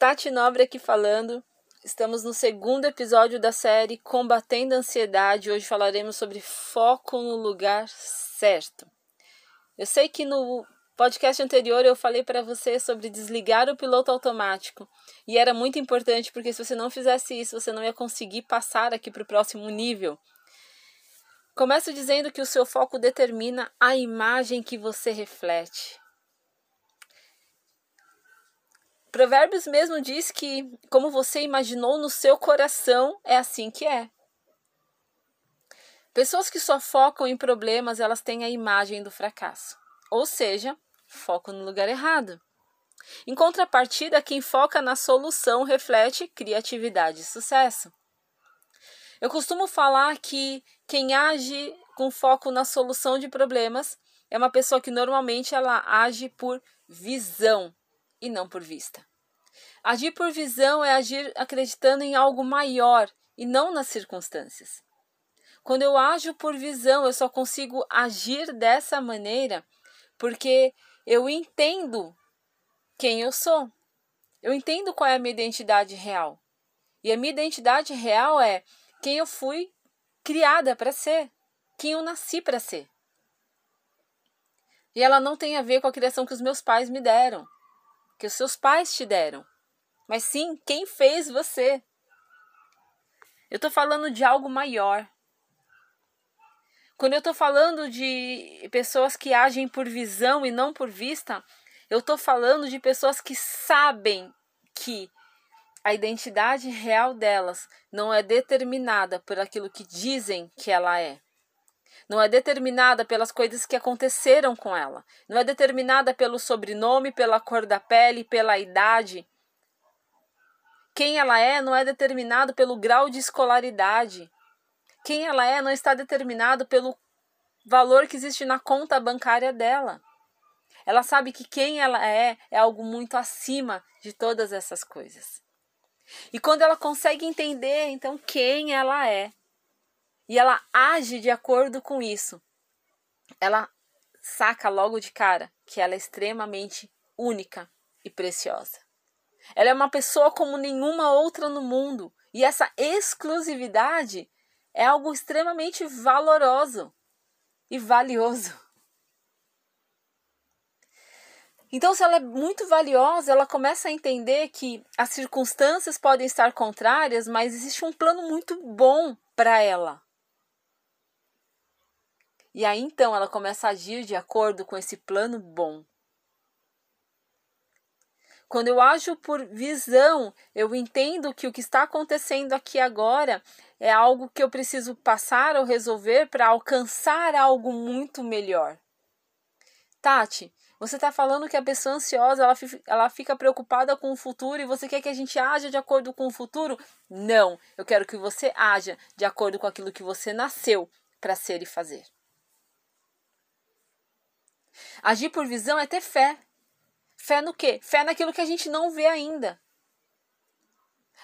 Tati Nobre aqui falando. Estamos no segundo episódio da série Combatendo a Ansiedade. Hoje falaremos sobre foco no lugar certo. Eu sei que no podcast anterior eu falei para você sobre desligar o piloto automático e era muito importante porque se você não fizesse isso, você não ia conseguir passar aqui para o próximo nível. Começo dizendo que o seu foco determina a imagem que você reflete. Provérbios mesmo diz que, como você imaginou no seu coração, é assim que é. Pessoas que só focam em problemas, elas têm a imagem do fracasso. Ou seja, foco no lugar errado. Em contrapartida, quem foca na solução reflete criatividade e sucesso. Eu costumo falar que quem age com foco na solução de problemas é uma pessoa que normalmente ela age por visão e não por vista. Agir por visão é agir acreditando em algo maior e não nas circunstâncias. Quando eu ajo por visão, eu só consigo agir dessa maneira porque eu entendo quem eu sou. Eu entendo qual é a minha identidade real. E a minha identidade real é quem eu fui criada para ser, quem eu nasci para ser. E ela não tem a ver com a criação que os meus pais me deram que os seus pais te deram, mas sim quem fez você. Eu estou falando de algo maior. Quando eu estou falando de pessoas que agem por visão e não por vista, eu estou falando de pessoas que sabem que a identidade real delas não é determinada por aquilo que dizem que ela é não é determinada pelas coisas que aconteceram com ela, não é determinada pelo sobrenome, pela cor da pele, pela idade. Quem ela é não é determinado pelo grau de escolaridade. Quem ela é não está determinado pelo valor que existe na conta bancária dela. Ela sabe que quem ela é é algo muito acima de todas essas coisas. E quando ela consegue entender então quem ela é, e ela age de acordo com isso. Ela saca logo de cara que ela é extremamente única e preciosa. Ela é uma pessoa como nenhuma outra no mundo e essa exclusividade é algo extremamente valoroso e valioso. Então, se ela é muito valiosa, ela começa a entender que as circunstâncias podem estar contrárias, mas existe um plano muito bom para ela. E aí então ela começa a agir de acordo com esse plano bom. Quando eu ajo por visão, eu entendo que o que está acontecendo aqui agora é algo que eu preciso passar ou resolver para alcançar algo muito melhor. Tati, você está falando que a pessoa ansiosa ela, ela fica preocupada com o futuro e você quer que a gente haja de acordo com o futuro? Não, eu quero que você haja de acordo com aquilo que você nasceu para ser e fazer. Agir por visão é ter fé. Fé no quê? Fé naquilo que a gente não vê ainda.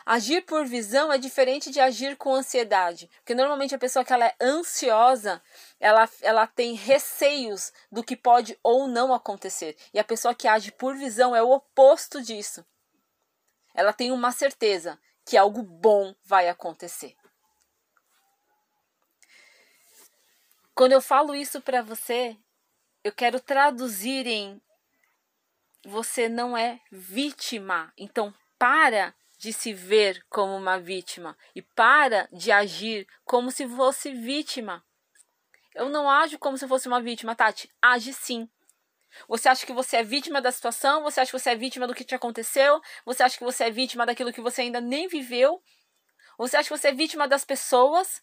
Agir por visão é diferente de agir com ansiedade, porque normalmente a pessoa que ela é ansiosa, ela, ela tem receios do que pode ou não acontecer. E a pessoa que age por visão é o oposto disso. Ela tem uma certeza que algo bom vai acontecer. Quando eu falo isso para você, eu quero traduzir em você não é vítima. Então, para de se ver como uma vítima e para de agir como se fosse vítima. Eu não ajo como se fosse uma vítima, Tati. Age sim. Você acha que você é vítima da situação? Você acha que você é vítima do que te aconteceu? Você acha que você é vítima daquilo que você ainda nem viveu? Você acha que você é vítima das pessoas?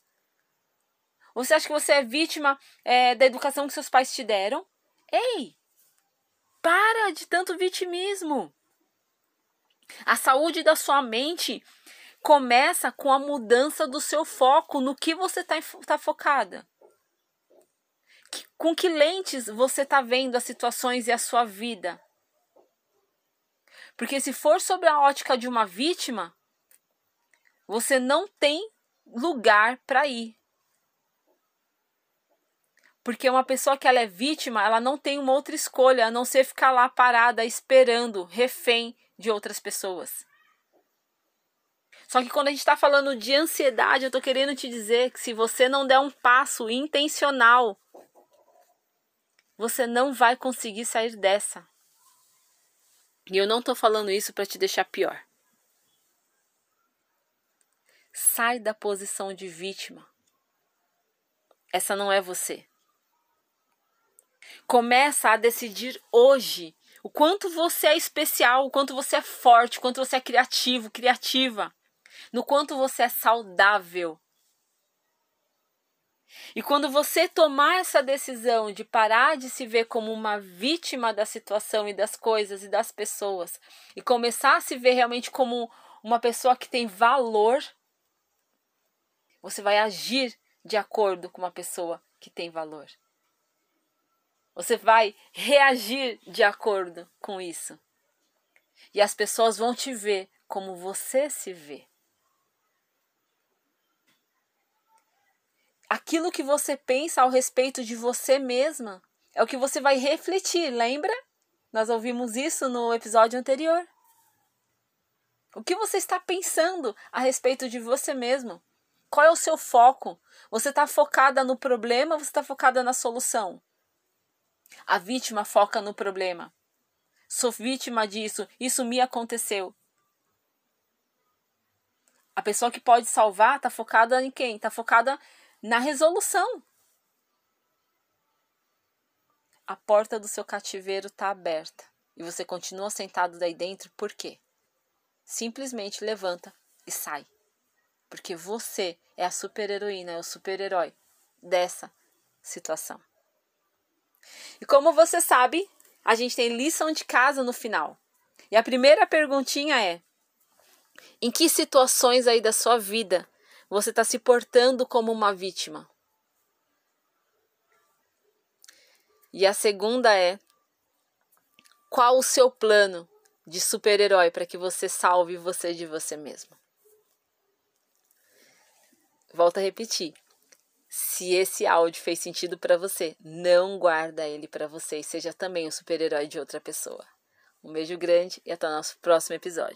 Você acha que você é vítima é, da educação que seus pais te deram? Ei! Para de tanto vitimismo. A saúde da sua mente começa com a mudança do seu foco no que você está tá focada. Com que lentes você está vendo as situações e a sua vida? Porque se for sobre a ótica de uma vítima, você não tem lugar para ir. Porque uma pessoa que ela é vítima, ela não tem uma outra escolha a não ser ficar lá parada esperando, refém de outras pessoas. Só que quando a gente está falando de ansiedade, eu estou querendo te dizer que se você não der um passo intencional, você não vai conseguir sair dessa. E eu não estou falando isso para te deixar pior. Sai da posição de vítima. Essa não é você. Começa a decidir hoje o quanto você é especial, o quanto você é forte, o quanto você é criativo, criativa, no quanto você é saudável. E quando você tomar essa decisão de parar de se ver como uma vítima da situação e das coisas e das pessoas e começar a se ver realmente como uma pessoa que tem valor, você vai agir de acordo com uma pessoa que tem valor. Você vai reagir de acordo com isso. E as pessoas vão te ver como você se vê. Aquilo que você pensa ao respeito de você mesma é o que você vai refletir, lembra? Nós ouvimos isso no episódio anterior. O que você está pensando a respeito de você mesmo? Qual é o seu foco? Você está focada no problema ou você está focada na solução? A vítima foca no problema. Sou vítima disso, isso me aconteceu. A pessoa que pode salvar está focada em quem? Está focada na resolução. A porta do seu cativeiro está aberta e você continua sentado daí dentro, por quê? Simplesmente levanta e sai. Porque você é a super-heroína, é o super-herói dessa situação. E como você sabe, a gente tem lição de casa no final. E a primeira perguntinha é: em que situações aí da sua vida você está se portando como uma vítima? E a segunda é: qual o seu plano de super-herói para que você salve você de você mesmo? Volto a repetir. Se esse áudio fez sentido para você, não guarda ele para você e seja também o super-herói de outra pessoa. Um beijo grande e até o nosso próximo episódio.